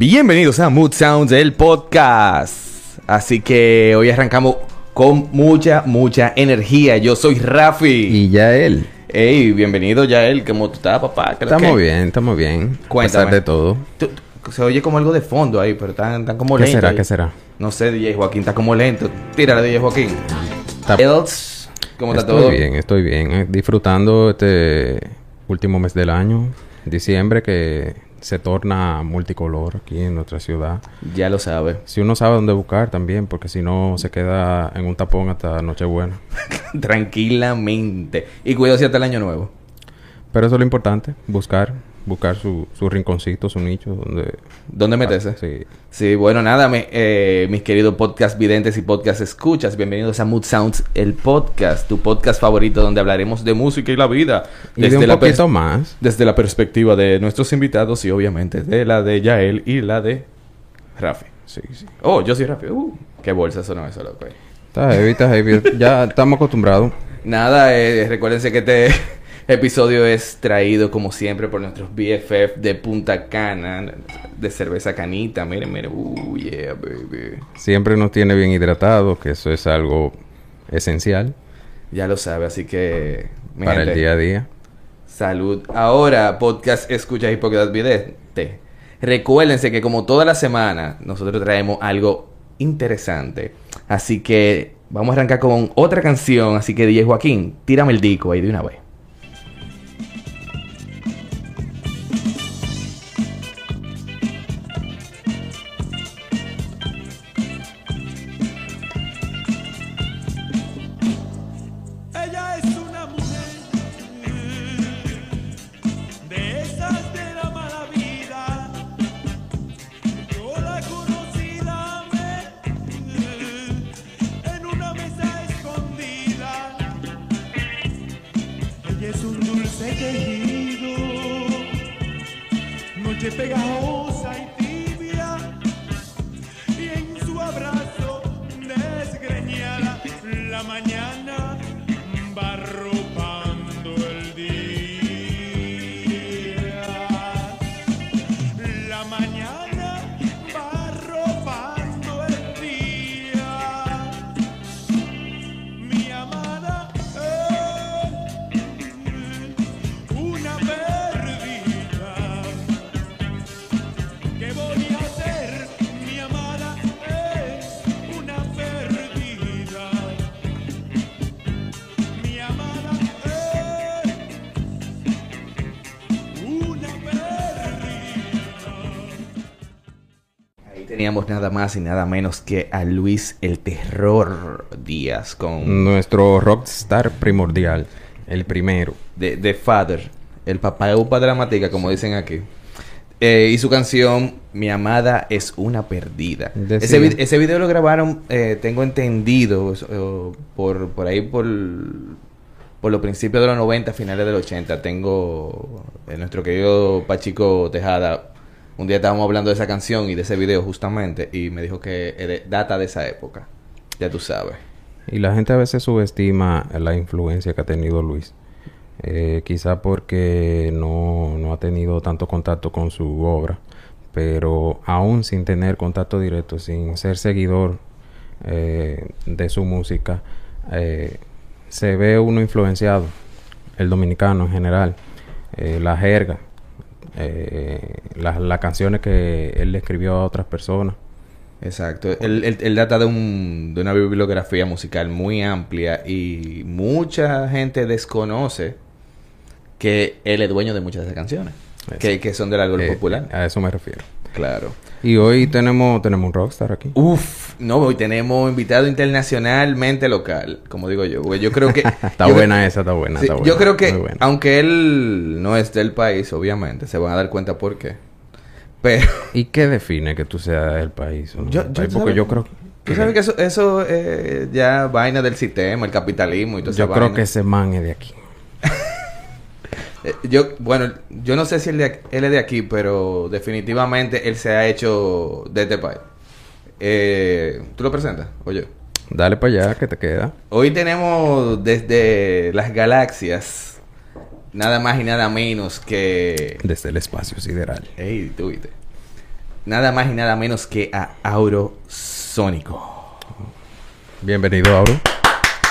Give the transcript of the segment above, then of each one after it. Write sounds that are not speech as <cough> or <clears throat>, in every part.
Bienvenidos a Mood Sounds, el podcast. Así que hoy arrancamos con mucha, mucha energía. Yo soy Rafi. Y Yael. Hey, bienvenido Yael. ¿Cómo tú estás, papá? ¿Qué Estamos que? bien, estamos bien. A Cuéntame. pesar de todo. Tú- tú- se oye como algo de fondo ahí, pero están, están como ¿Qué lentos. será? ahí. ¿Qué será? No sé, DJ Joaquín, está como lento. Tírale, DJ Joaquín. Está- Else, ¿Cómo está estoy todo? bien, estoy bien. eh, Disfrutando este último mes del año, diciembre, que se torna multicolor aquí en nuestra ciudad. Ya lo sabe. Si uno sabe dónde buscar también, porque si no se queda en un tapón hasta Nochebuena. <laughs> Tranquilamente. Y cuidado si hasta el año nuevo. Pero eso es lo importante, buscar, buscar su, su rinconcito, su nicho, donde... ¿Dónde meterse? Sí. Sí, bueno, nada, me- eh, mis queridos podcast videntes y podcast escuchas, bienvenidos a Mood Sounds, el podcast, tu podcast favorito donde hablaremos de música y la vida. Y de un la poquito más. desde la perspectiva de nuestros invitados y obviamente de la de Yael y la de Rafi. Sí, sí. Oh, yo soy Rafi. Uh, qué bolsa sonó eso, loco. Está heavy, está heavy. ya estamos acostumbrados. Nada, eh, recuérdense que este episodio es traído como siempre por nuestros BFF de Punta Cana, de cerveza canita. Miren, miren. Uh, yeah, baby. Siempre nos tiene bien hidratados, que eso es algo esencial Ya lo sabe, así que... para el día a día. Salud. Ahora, podcast Escucha Podcast Vidente. Recuérdense que como toda la semana, nosotros traemos algo interesante. Así que vamos a arrancar con otra canción. Así que DJ Joaquín, tírame el disco ahí de una vez. Nada más y nada menos que a Luis el Terror Díaz con Nuestro rockstar primordial, el primero. The, The Father, el papá de Upa Dramática, como dicen aquí. Eh, y su canción, Mi amada es una perdida. Ese, vi- ese video lo grabaron, eh, tengo entendido, eh, por, por ahí por, por los principios de los 90, finales del 80. Tengo eh, nuestro querido Pachico Tejada. Un día estábamos hablando de esa canción y de ese video justamente y me dijo que data de esa época. Ya tú sabes. Y la gente a veces subestima la influencia que ha tenido Luis. Eh, quizá porque no, no ha tenido tanto contacto con su obra. Pero aún sin tener contacto directo, sin ser seguidor eh, de su música, eh, se ve uno influenciado. El dominicano en general. eh, la jerga. Eh, las las canciones que él le escribió a otras personas. Exacto. Él, él- él data de, un, de una bibliografía musical muy amplia y mucha gente desconoce que él es dueño de muchas de esas canciones. Que, que son del árbol Eh, popular. A eso me refiero. Claro. Y hoy tenemos, tenemos un rockstar aquí. Uf, no, hoy tenemos invitado internacionalmente local, como digo yo. Yo creo que... <laughs> está yo buena esa, está buena, sí, está buena. yo creo que, buena. aunque él no es del país, obviamente, se van a dar cuenta por qué. Pero... <laughs> ¿Y qué define que tú seas del país? o no Yo- del yo- yo creo... Tú sabes que eso, eso eh, ya vaina del sistema, el capitalismo y todo eso. Yo creo que ese man es de aquí. Eh, yo, bueno, yo no sé si él, de él es de aquí, pero definitivamente él se ha hecho de este país. Eh, ¿Tú lo presentas? Oye. Dale para allá, que te queda. Hoy tenemos desde las galaxias nada más y nada menos que... Desde el espacio sideral. Ey, tú viste. nada más y nada menos que a Auro Sónico. Bienvenido, Auro.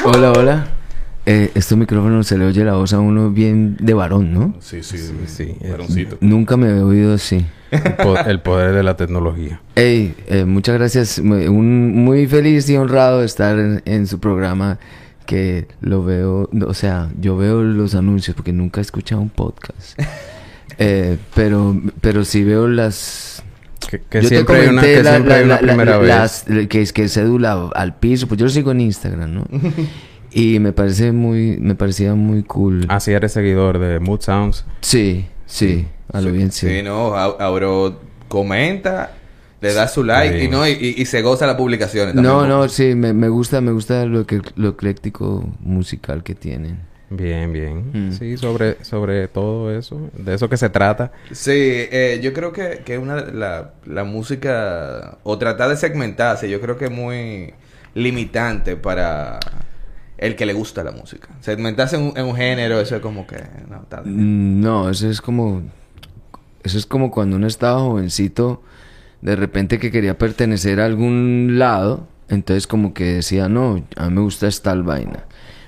Hola, hola. Eh, estos micrófonos se le oye la voz a uno bien de varón, ¿no? Sí, sí, sí, varoncito. Nunca me he oído así. El, po- el poder de la tecnología. Hey, eh, muchas gracias. Muy- Un, muy feliz y honrado de estar en, en su programa que lo veo, o sea, yo veo los anuncios porque nunca he escuchado un podcast. <laughs> Eh, pero, pero sí veo las... Que, que yo te siempre hay una, que la- siempre la- hay una la- la- primera vez. las- que es que cédula al piso, pues yo lo sigo en Instagram, ¿no? <laughs> y me parece muy, me parecía muy cool. Así eres seguidor de Mood Sounds. Sí, sí, a lo bien sí. Sí, no, Au- Auro comenta, le da su like Sí. y no y, y- y se goza las publicaciones. también. No, no, sí, me, me gusta, me gusta lo que lo ecléctico musical que tienen. Bien, bien. Mm. Sí, sobre, sobre todo eso. De eso que se trata. Sí, eh, yo creo que, que una la, la música o tratar de segmentarse, yo creo que es muy limitante para el que le gusta la música. Segmentarse en un, en un género, eso es como que no, Mm, No, eso es como eso es como cuando uno estaba jovencito, de repente que quería pertenecer a algún lado, entonces como que decía, "No, a mí me gusta esta vaina."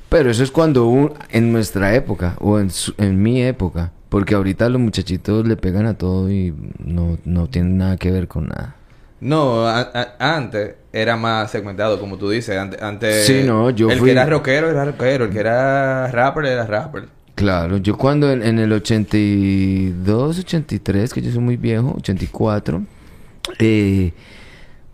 Pero eso es cuando un- en nuestra época o en, su- en mi época, porque ahorita los muchachitos le pegan a todo y no, no tienen nada que ver con nada. No, a- a- antes era más segmentado, como tú dices. Antes, antes Sí, no, yo el fui- que era rockero era rockero, el que era rapper era rapper. Claro, yo cuando en, en el 82, 83, que yo soy muy viejo, 84, eh,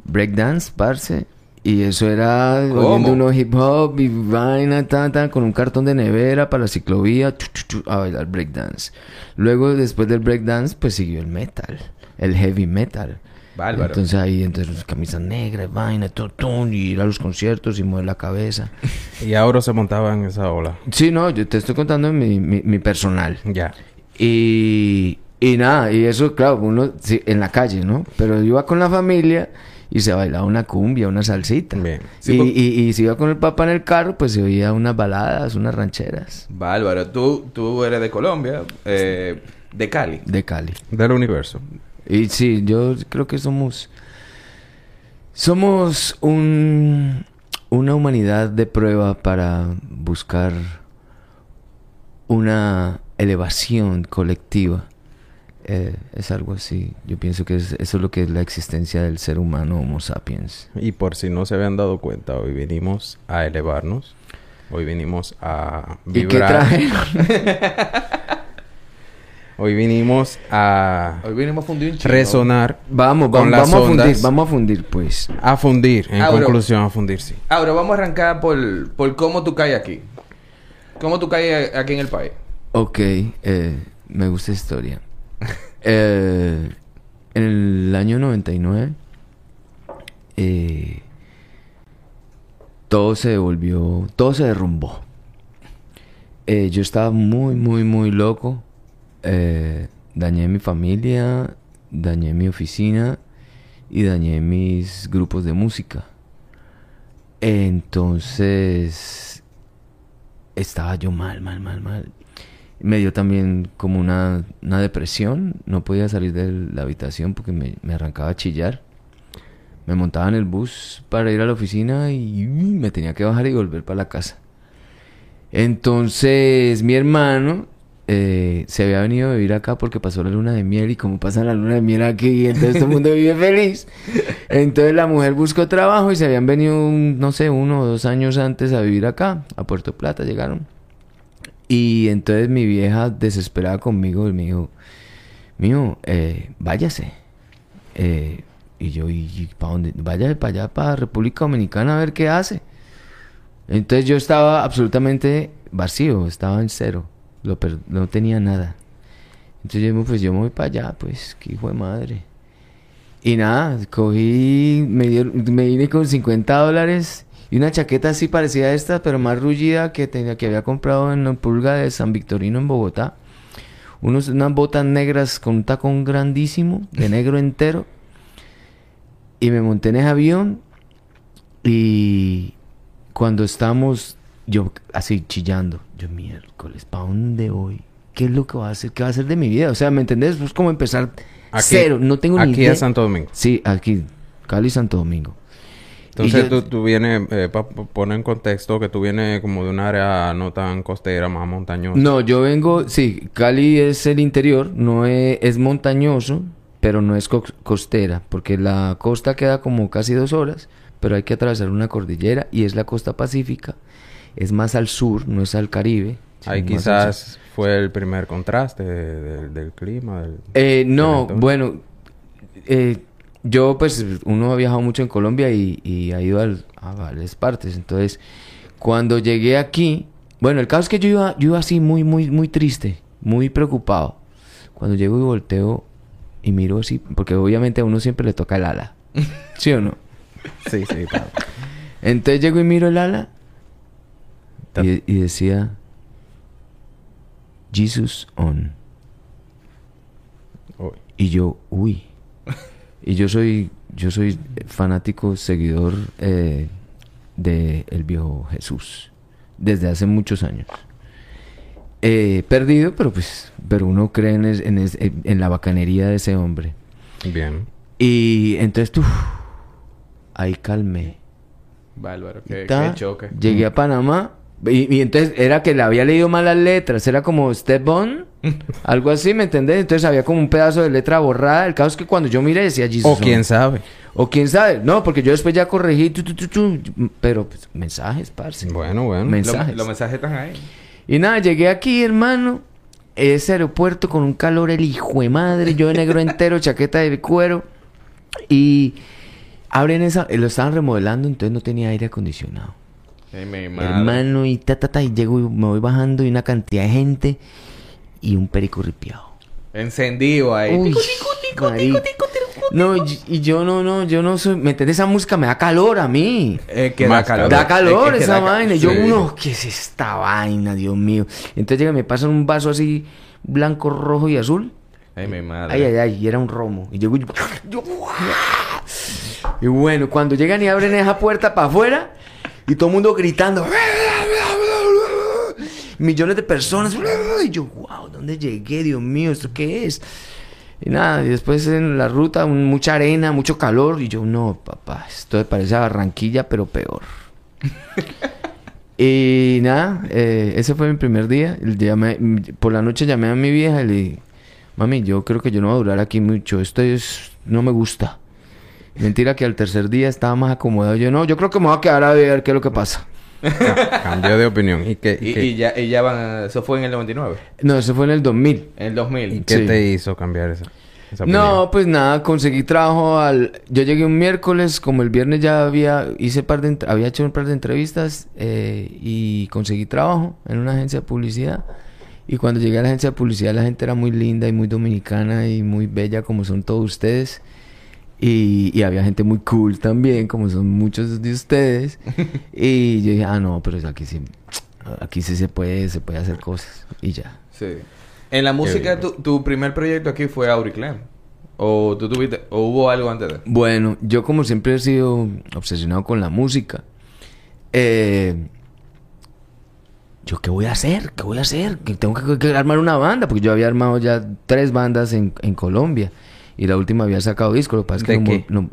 breakdance, parce, y eso era oyendo uno hip hop y vaina, tan, con un cartón de nevera para la ciclovía, chu, chu, chu, a bailar breakdance. Luego, después del breakdance, pues siguió el metal, el heavy metal. Bárbaro. Entonces ahí, entonces camisa negra, vaina, todo, todo, y ir a los conciertos y mover la cabeza. <laughs> Y Auro se montaba en esa ola. Sí, no, yo te estoy contando mi, mi, mi personal. Ya. Y, y nada, y eso, claro, uno sí, en la calle, ¿no? Pero yo iba con la familia y se bailaba una cumbia, una salsita. Bien. Sí, y, por- y, y si iba con el papá en el carro, pues se oía unas baladas, unas rancheras Bárbaro, tú, tú eres de Colombia, eh, de Cali. de Cali. Del universo. Y sí, yo creo que somos. Somos un, una humanidad de prueba para buscar una elevación colectiva. Eh, es algo así. Yo pienso que es- eso es lo que es la existencia del ser humano Homo sapiens. Y por si no se habían dado cuenta, hoy vinimos a elevarnos. Hoy vinimos a ¿Y qué vibrar. traje? <laughs> Hoy vinimos a Hoy vinimos a fundir un chingo. resonar. Vamos, Con vamos, las vamos a ondas. fundir, vamos a fundir, pues. A fundir. En conclusión, a fundir, sí. Ahora vamos a arrancar por, por cómo tú caes aquí. ¿Cómo tú caes aquí en el país? Ok, eh, me gusta historia. <laughs> Eh, en el año 99, eh, todo se devolvió, todo se derrumbó. Eh, yo estaba muy, muy, muy loco. Eh, dañé mi familia, dañé mi oficina y dañé mis grupos de música. Entonces, estaba yo mal, mal, mal, mal. Me dio también como una, una depresión. No podía salir de la habitación porque me, me arrancaba a chillar. Me montaba en el bus para ir a la oficina y me tenía que bajar y volver para la casa. Entonces mi hermano eh, se había venido a vivir acá porque pasó la luna de miel y como pasa la luna de miel aquí, entonces todo el mundo vive feliz. Entonces la mujer buscó trabajo y se habían venido, no sé, uno o dos años antes a vivir acá, a Puerto Plata llegaron. Y entonces mi vieja desesperada conmigo y me dijo, mío, eh, váyase. Eh, y yo, ¿y, para dónde? Váyase para allá, para República Dominicana a ver qué hace. Entonces yo estaba absolutamente vacío, estaba en cero, lo per- no tenía nada. Entonces yo, pues yo me voy para allá, pues, qué hijo de madre. Y nada, cogí, me, me vine con 50 dólares y una chaqueta así parecida a esta, pero más rullida que, tenía, que había comprado en la pulga de San Victorino en Bogotá. Unos, unas botas negras con un tacón grandísimo, de negro entero. Y me monté en ese avión y cuando estamos, yo así chillando, yo miércoles, ¿para dónde voy? ¿Qué es lo que va a hacer? ¿Qué va a hacer de mi vida? O sea, ¿me entendés? Es como empezar Aquí- Cero, no tengo ni Aquí idea. es Santo Domingo. Sí, aquí, Cali, Santo Domingo. Entonces yo- tú, tú vienes, eh, para poner en contexto, que tú vienes como de un área no tan costera, más montañosa. No, yo vengo, sí, Cali es el interior, no es, es montañoso, pero no es co- costera, porque la costa queda como casi dos horas, pero hay que atravesar una cordillera y es la costa pacífica, es más al sur, no es al Caribe. Ahí quizás fue el primer contraste de- de- del clima. del- Eh, no, bueno, eh, yo pues uno ha viajado mucho en Colombia y, y ha ido al- a varias partes, entonces cuando llegué aquí, bueno, el caso es que yo iba, yo iba así muy, muy, muy triste, muy preocupado. Cuando llego y volteo y miro así, porque obviamente a uno siempre le toca el ala, <laughs> ¿sí o no? Sí, sí, claro. Entonces llego y miro el ala y, y decía Jesus on. Y yo, uy. Y yo soy, yo soy fanático, seguidor eh, de el viejo Jesús. Desde hace muchos años. Eh, perdido, pero pues, pero uno cree en, es- en, es- en la bacanería de ese hombre. Bien. Y entonces tú, ahí calmé. Bárbaro, qué, Ta, qué choque. Llegué a Panamá y, y entonces era que le había leído mal las letras, era como Step On, <laughs> algo así, ¿me entendés? Entonces había como un pedazo de letra borrada. El caso es que cuando yo miré decía Jesus. O on. quién sabe. O quién sabe. No, porque yo después ya corregí, tu, tu, tu, tu, pero pues, mensajes, parce. Bueno, bueno. Men- Lo- mensajes. Los mensajes están ahí. Y nada, llegué aquí, hermano. Ese aeropuerto con un calor el hijo de madre, yo de negro entero, <laughs> chaqueta de cuero. Y abren esa, eh, lo estaban remodelando, entonces no tenía aire acondicionado. Ay, mi. Hermano, y ta, ta, ta, y llego y me voy bajando y una cantidad de gente y un perico ripiado. Encendido ahí. Uy. No, y, yo no, no, yo no soy, ¿me entiendes? Esa música me da calor a mí. Eh, que da calor. Da que- esa da ca- vaina. Y yo, Sí. uno, ¿qué es esta vaina, Dios mío? Entonces llega, y me pasan un vaso así, blanco, rojo y azul. Ay, mi madre. Ay, ay, ay, y era un romo. Y llego y yo, <laughs> Y bueno, cuando llegan y abren esa puerta para afuera, y todo el mundo gritando. Millones de personas. Y yo, wow, ¿dónde llegué? Dios mío, ¿esto qué es? Y nada, y después en la ruta, mucha arena, mucho calor. Y yo, no, papá, esto parece a Barranquilla, pero peor. y nada, eh, ese fue mi primer día. Llamé- por la noche llamé a mi vieja y le dije, mami, yo creo que yo no voy a durar aquí mucho. Esto es, no me gusta. Mentira que al tercer día estaba más acomodado. Yo, no, yo creo que me voy a quedar a ver qué es lo que pasa. Ca- <laughs> Cambió de opinión. ¿Y qué, y Y, qué- y ya, y ya van... a- Eso fue en el 99. No, eso fue en el 2000. En el 2000. y qué sí. te hizo cambiar esa, esa No, pues nada, conseguí trabajo al... Yo llegué un miércoles, como el viernes ya había... Hice par de... Había hecho un par de entrevistas eh, y conseguí trabajo en una agencia de publicidad. Y cuando llegué a la agencia de publicidad la gente era muy linda y muy dominicana y muy bella como son todos ustedes. Y, y había gente muy cool también, como son muchos de ustedes. <laughs> y yo dije, ah, no, pero aquí sí... Aquí sí se puede, se puede hacer cosas. Y ya. Sí. En la música, tu, tu primer proyecto aquí fue Auriclem. ¿O tú tuviste... o hubo algo antes de...? Bueno, yo como siempre he sido obsesionado con la música, eh, ¿yo qué voy a hacer? ¿Qué voy a hacer? Que tengo que, que armar una banda, porque yo había armado ya tres bandas en, en Colombia y la última había sacado disco. Lo que pasa es que ¿De no- qué? no- ¿De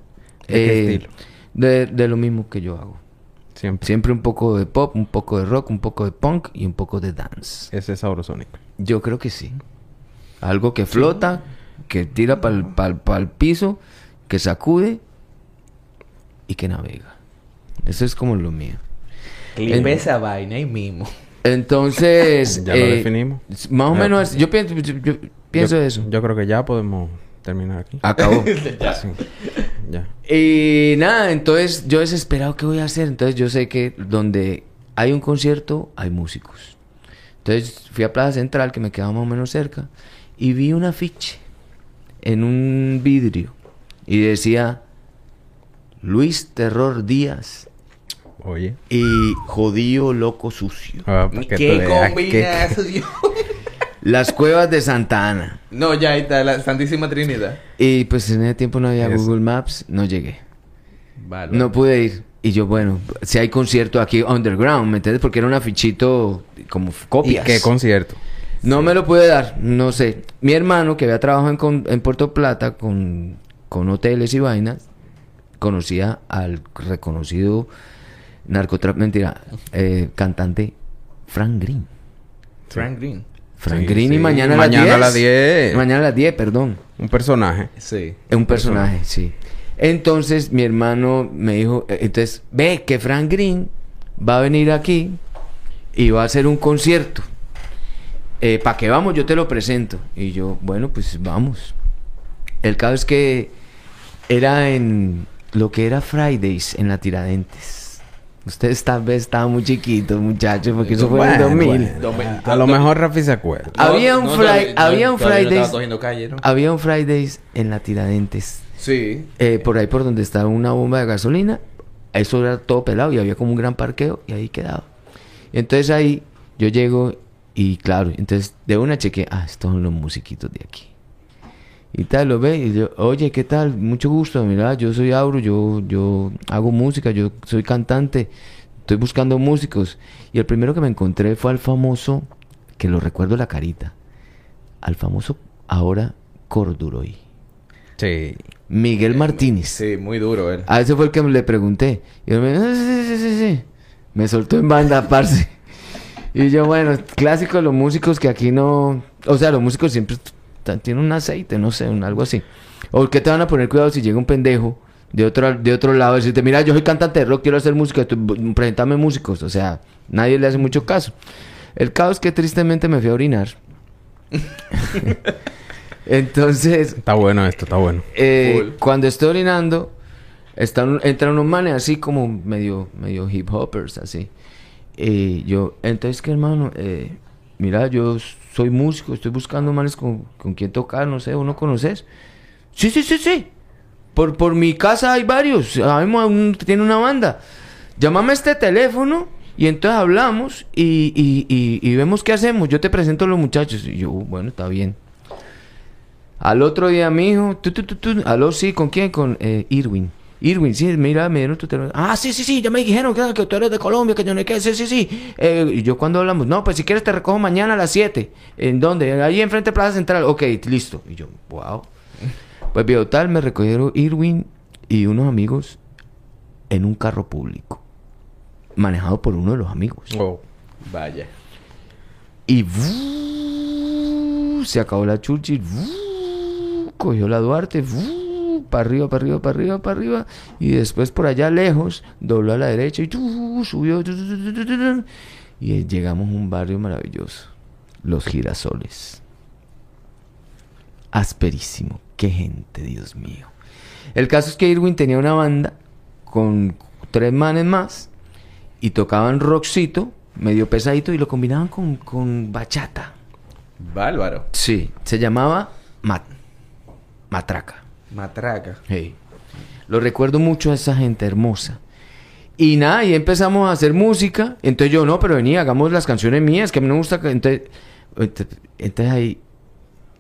qué eh, estilo? De, de lo mismo que yo hago. Siempre. Siempre un poco de pop, un poco de rock, un poco de punk y un poco de dance. Ese es sabrosónico. Yo creo que sí. Algo que flota, que tira para el piso, que sacude y que navega. Eso es como lo mío. Clip En- esa vaina ahí mismo. Entonces, <laughs> Ya lo eh, definimos. Más o Ya. menos, yo pienso, yo, yo pienso Yo- eso. Yo creo que ya podemos terminar aquí. Acabó. <laughs> Sí. Ya. y nada, entonces yo desesperado, ¿qué voy a hacer? Entonces yo sé que donde hay un concierto, hay músicos. Entonces fui a Plaza Central, que me quedaba más o menos cerca, y vi un afiche en un vidrio y decía Luis Terror Díaz Oye. y Jodío Loco Sucio. Ah, ¿Qué combinazo, Dios? Las cuevas de Santa Ana. No, ya ahí está la Santísima Trinidad. Y pues en ese tiempo no había Google Maps, no llegué. No pude ir. Y yo, bueno, si hay concierto aquí underground, ¿me entiendes? Porque era un afichito como f- ¿Y copias. qué concierto? No me lo puede dar, no sé. Mi hermano, que había trabajado en, con- en Puerto Plata con, con hoteles y vainas, conocía al reconocido narcotraficante, mentira, eh, cantante Frank Green. Frank Green. Frank Sí, Green y mañana, Mañana a las las 10. 10. Mañana a las 10, perdón. Un personaje. Sí. Es un personaje, sí. Entonces mi hermano me dijo, eh, entonces, ve que Frank Green va a venir aquí y va a hacer un concierto. ¿Para qué vamos? Yo te lo presento. Y yo, bueno, pues vamos. El caso es que era en lo que era Fridays en la Tiradentes. Ustedes tal vez estaban muy chiquitos, muchachos, porque eso fue en el Bueno, 2000. bueno. Domi- A lo mejor Rafi se acuerda. Había un había un Fridays- estaba. Había un Fridays en la Tiradentes. Sí. eh, por ahí por donde estaba una bomba de gasolina, eso era todo pelado y había como un gran parqueo y ahí quedaba. Entonces ahí yo llego y claro, entonces de una cheque, ah, estos son los musiquitos de aquí. Y tal, lo ve y yo, oye, ¿qué tal? Mucho gusto, mira, yo soy Auro, yo, yo hago música, yo soy cantante, estoy buscando músicos. Y el primero que me encontré fue al famoso, que lo recuerdo la carita, al famoso ahora Corduroy. Sí. Miguel Martínez. Sí, muy duro él. A ese fue el que le pregunté. Y él me dijo, "Ah, sí, sí, sí, sí". Me soltó en banda, <laughs> parce. Y yo, bueno, clásico de los músicos que aquí no... O sea, los músicos siempre t- tienen un aceite, no sé, un, algo así. O que te van a poner cuidado si llega un pendejo de otro, de otro lado y decirte, mira, yo soy cantante de rock, quiero hacer música, tú, presentame músicos. O sea, nadie le hace mucho caso. El caso es que tristemente me fui a orinar. <laughs> Entonces, Está bueno esto, está bueno. eh, Full. cuando estoy orinando, están, entran unos manes así como medio, medio hip hoppers, así. Y yo, entonces, que hermano, eh, mira, yo soy músico, estoy buscando manes con, con quien tocar, no sé, ¿uno conoces? Sí, sí, sí, sí. Por, por mi casa hay varios, un- tiene una banda. Llámame a este teléfono y entonces hablamos y, y, y, y vemos qué hacemos. Yo te presento a los muchachos. Y yo, bueno, está bien. Al otro día, mi hijo, tú, tú, tú, tú, aló, sí, ¿con quién? Con eh, Irwin. Irwin, sí, mira, me dieron tu teléfono. Ah, sí, sí, sí, ya me dijeron que, que tú eres de Colombia, que yo no sé qué, sí, sí, sí. Eh, y yo cuando hablamos, no, pues si quieres te recojo mañana a las 7. ¿En dónde? Ahí enfrente de Plaza Central. Ok, listo. Y yo, wow. Pues vio tal, me recogieron Irwin y unos amigos en un carro público. Manejado por uno de los amigos. Oh. Vaya. Y se acabó la chuchi. Cogió la Duarte. Para arriba, para arriba, para arriba, para arriba. Y después por allá lejos, dobló a la derecha y subió. y llegamos a un barrio maravilloso. Los girasoles. Asperísimo. Qué gente, Dios mío. El caso es que Irwin tenía una banda con tres manes más y tocaban rockcito, medio pesadito, y lo combinaban con, con bachata. Bárbaro. Sí, se llamaba Mat- Matraca. Matraca. Lo recuerdo mucho a esa gente hermosa. Y nada, y empezamos a hacer música. Entonces yo, no, pero vení, hagamos las canciones mías, que a mí me gusta. Entonces, ent- entonces ahí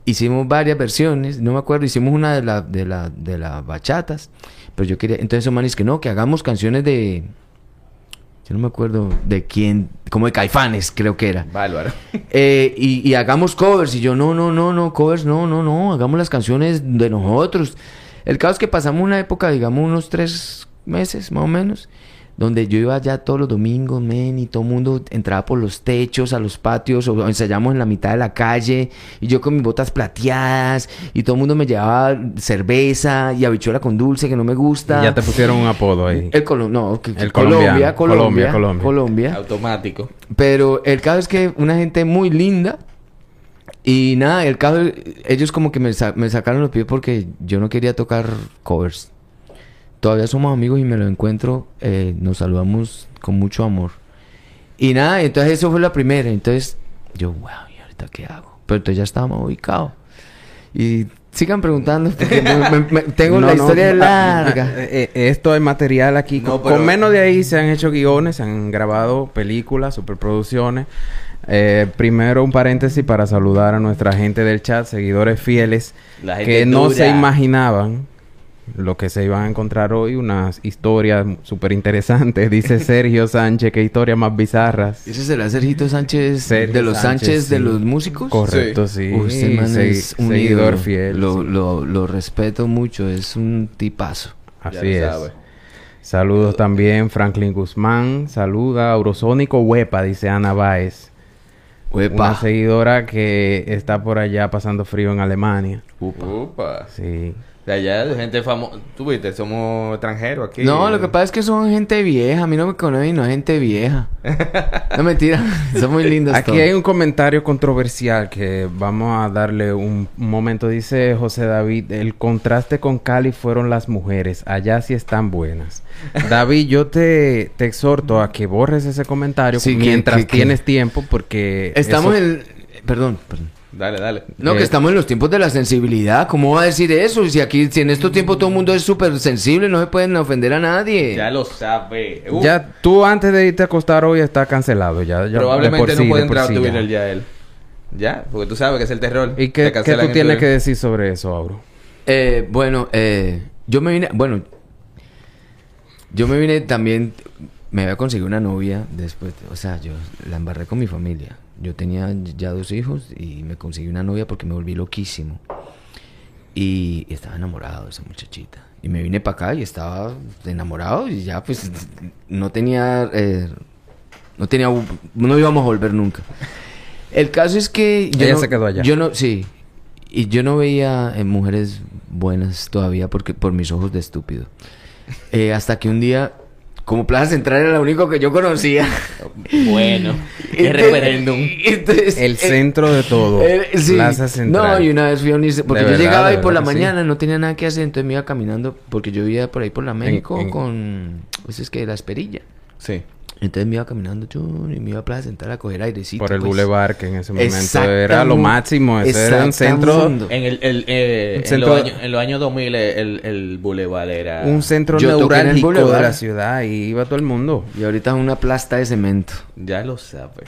hicimos varias versiones. No me acuerdo, hicimos una de las de la, de las bachatas. Pero yo quería, entonces esos manes que no, que hagamos canciones de... Yo no me acuerdo de quién, como de Caifanes, creo que era. Bárbaro. <laughs> Eh, y, y hagamos covers. Y yo, no, no, no, no, covers, no, no, no. Hagamos las canciones de nosotros. El caso es que pasamos una época, digamos, unos tres meses más o menos, donde yo iba allá todos los domingos, men, y todo el mundo entraba por los techos, a los patios, o ensayamos en la mitad de la calle, y yo con mis botas plateadas, y todo el mundo me llevaba cerveza y habichuela con dulce, que no me gusta. Ya te pusieron un apodo ahí. El Colo- no, que- que El Colombia. Colombia, Colombia, Colombia. Colombia. Automático. Pero el caso es que una gente muy linda. Y nada, el caso, ellos como que me, sa- me sacaron los pies porque yo no quería tocar covers. Todavía somos amigos y me lo encuentro, eh, nos saludamos con mucho amor. Y nada, entonces eso fue la primera. Entonces yo, wow, ¿y ahorita qué hago? Pero entonces ya estábamos ubicados. Y sigan preguntando porque me- me- me- <laughs> tengo No, la no, historia ah, larga. eh, eh, esto hay material aquí. No, con, pero- con menos de ahí se han hecho guiones, se han grabado películas, superproducciones. Eh, primero un paréntesis para saludar a nuestra gente del chat, seguidores fieles, La gente que no dura. se imaginaban lo que se iban a encontrar hoy, unas historias súper interesantes. Dice <laughs> Sergio Sánchez, qué historias más bizarras. ¿Ese será Sergito Sánchez Sergio de los Sánchez, Sánchez, de sí. los músicos? Correcto, sí. Man Se- es un seguidor ídolo. fiel. Lo, sí. lo, lo respeto mucho, es un tipazo. Así es. sabe. Saludos también Franklin Guzmán. Saluda Eurosónico Huepa, dice Ana Báez. Una Uepa. seguidora que está por allá pasando frío en Alemania. Upa. Sí. De allá, de gente famosa. Tú viste, somos extranjeros aquí. No, lo que pasa es que son gente vieja. A mí no me conocen, no es gente vieja. <laughs> No, mentira. <laughs> Son muy lindos Aquí todos. hay un comentario controversial que vamos a darle un, un momento. Dice José David, el contraste con Cali fueron las mujeres. Allá sí están buenas. <laughs> David, yo te, te exhorto a que borres ese comentario Sí, mientras que- que- tienes tiempo porque... Estamos eso- en... Perdón, perdón. Dale, dale. No, Eh, que estamos en los tiempos de la sensibilidad. ¿Cómo va a decir eso? Si aquí, si en estos tiempos todo el mundo es súper sensible, no se pueden ofender a nadie. Ya lo sabe. Uh, Ya tú antes de irte a acostar hoy está cancelado ya. probablemente por no sí, puede entrar a sí tu ya. Twitter ya él. Ya, porque tú sabes que es el terror. ¿Y Te qué, qué tú en tienes que decir sobre eso, Auro? Eh, bueno, eh, yo me vine, bueno, yo me vine también, me había conseguido una novia después, o sea, yo la embarré con mi familia. Yo tenía ya dos hijos y me conseguí una novia porque me volví loquísimo. Y estaba enamorado de esa muchachita. Y me vine para acá y estaba enamorado y ya pues no tenía, eh, no tenía, no íbamos a volver nunca. El caso es que yo Ella no- se quedó allá. Yo no, sí. Y yo no veía eh, mujeres buenas todavía porque por mis ojos de estúpido. Eh, hasta que un día, como Plaza Central era lo único que yo conocía. Bueno, <laughs> qué Entonces- referéndum. entonces, El eh, centro de todo. sí. Plaza Central. No, y una vez fui a unirse, porque De yo verdad, llegaba ahí por la que sí. mañana, no tenía nada que hacer, entonces me iba caminando, porque yo vivía por ahí por la México en- con, pues es que la esperilla. Sí. Entonces me iba caminando chun, y me iba a Plaza Central a coger airecito. por el pues. boulevard que en ese momento era lo máximo. Ese era un centro. En, el, el, eh, Un en, los años, en los años 2000 el, el Boulevard era... un centro Yo neurálgico de la ciudad y iba todo el mundo. Y ahorita es una plasta de cemento. Ya lo sabe.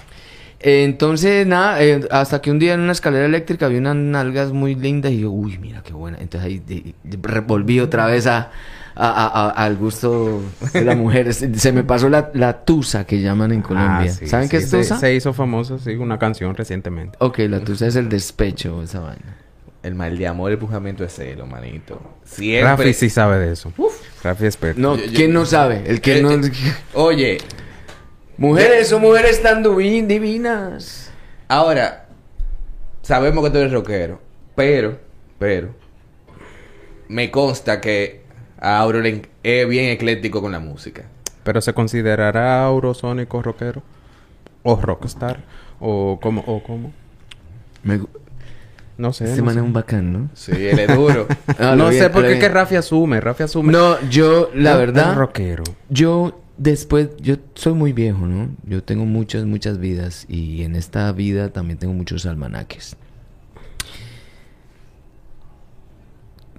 Entonces, nada, eh, hasta que un día en una escalera eléctrica vi unas nalgas muy lindas y yo, uy, mira qué buena. Entonces ahí de- de- revolví otra vez a, a- a- a- al gusto de la mujer. Se se me pasó la, la tusa que llaman en Colombia. Ah, sí, ¿Saben qué sí, es se- tusa? Se, hizo famoso, sí, una canción recientemente. Ok, la tusa es el despecho, esa vaina. El mal de amor, el pujamiento de celo, manito. Siempre. Rafi sí sabe de eso. Rafi es experto. No, Yo- yo- ¿quién no sabe? El que Eh, no... eh, Oye, Mujeres, son mujeres tan divinas. ahora, sabemos que tú eres rockero, pero, pero, me consta que a Auro es bien ecléctico con la música. Pero se considerará eurosónico rockero o rockstar o como o cómo. Me No sé. Este no man sé. es un bacán, ¿no? Sí, él es duro. <laughs> Ah, no sé por qué que. Rafi asume, Rafi asume. No, yo, la verdad... rockero. Yo después, yo soy muy viejo, ¿no? Yo tengo muchas, muchas vidas y en esta vida también tengo muchos almanaques.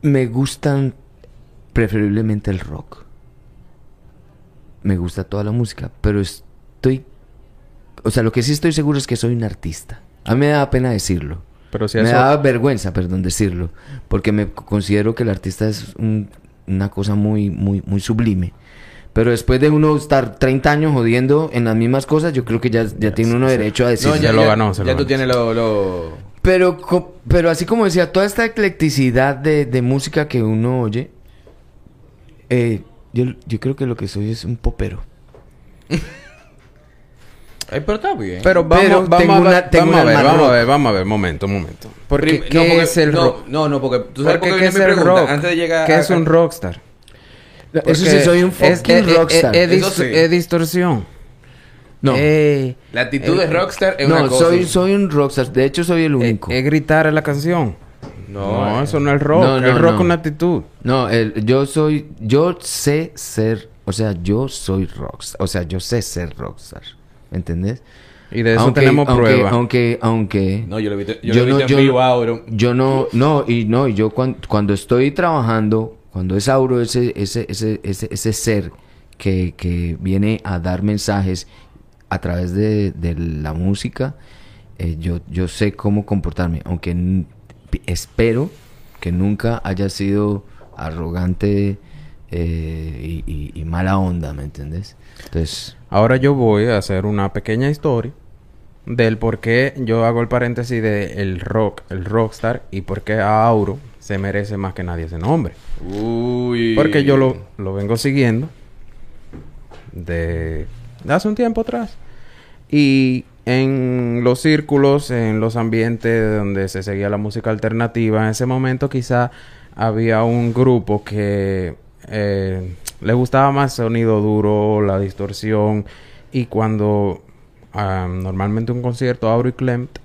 Me gustan preferiblemente el rock. Me gusta toda la música, pero estoy... O sea, lo que sí estoy seguro es que soy un artista. A mí me da pena decirlo. Pero si me eso da vergüenza, perdón, decirlo, porque me considero que el artista es un- una cosa muy, muy, muy sublime. Pero después de uno estar 30 años jodiendo en las mismas cosas, yo creo que ya, ya tiene uno derecho a decir. No, ya lo ganó, se ya lo tú ganó. tienes lo, lo... Pero, pero así como decía, toda esta eclecticidad de, de música que uno oye, eh, yo, yo creo que lo que soy es un popero. Ay, pero está bien. Pero vamos, Pero vamos tengo a ver, una- tengo vamos a un ver, vamos a ver, vamos a ver, momento, momento. Porque Prim- ¿qué no, porque- es el no, rock? No, no, porque tú sabes Porque por ¿qué qué es mi el pregunta? rock? Antes de llegar ¿Qué a- es un rockstar? Eso sí, Porque soy un es- fucking es- es- rockstar. Es, Eso dis- sí. es distorsión. no, Eh, La actitud de eh, rockstar es no, una cosa. soy, soy un rockstar. De hecho, soy el eh, único. es gritar en la canción. No, No, eh. eso no es rock. No, no, el rock es una actitud. No, el- yo soy, yo sé ser, o sea, yo soy rockstar, o sea, yo sé ser rockstar, ¿me entendés? Y de eso Aunque- tenemos aunque, prueba. Aunque, aunque, No, yo lo he visto, yo Yo lo he no- visto yo en vivo, Auro. yo no, no, y no, y yo cuando, cuando estoy trabajando, cuando es Auro ese, ese, ese, ese, ese ser que, que viene a dar mensajes a través de, de la música, eh, yo, yo sé cómo comportarme, aunque espero que nunca haya sido arrogante eh, y, y- y mala onda, ¿me entiendes? Entonces, Ahora yo voy a hacer una pequeña historia del por qué yo hago el paréntesis de el rock, el rockstar y por qué a Auro se merece más que nadie ese nombre. Uy. Porque yo lo, lo vengo siguiendo de, de hace un tiempo atrás. Y en los círculos, en los ambientes donde se seguía la música alternativa, en ese momento quizá había un grupo que eh, le gustaba más sonido duro, la distorsión. Y cuando ah, normalmente un concierto, Auro y Clemt,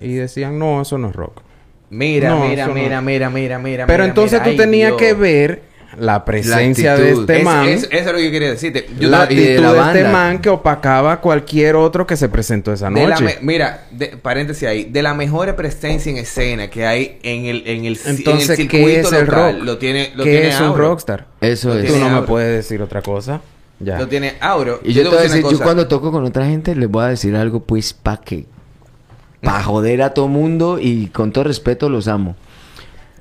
y decían, no, eso no es rock. Mira, No, mira, no. mira, mira, mira, mira. Pero mira, entonces mira. tú Ay, tenías Dios. que ver la presencia de actitud. este Es- man. es- eso es lo que yo quería decirte. Yo la y de actitud la de, este man que opacaba a cualquier otro que se presentó esa de la noche. me- mira, de- paréntesis ahí, de la mejor presencia en escena que hay en el en el, Entonces, en el ¿qué circuito es el local, rock? lo tiene lo ¿Qué tiene es un rockstar? eso es. Tú no me puedes decir otra cosa. Ya. Lo tiene Auro. Y yo te voy a decir, yo cuando toco con otra gente les voy a decir algo, pues, pa' que... Pa' joder a todo mundo y con todo respeto los amo.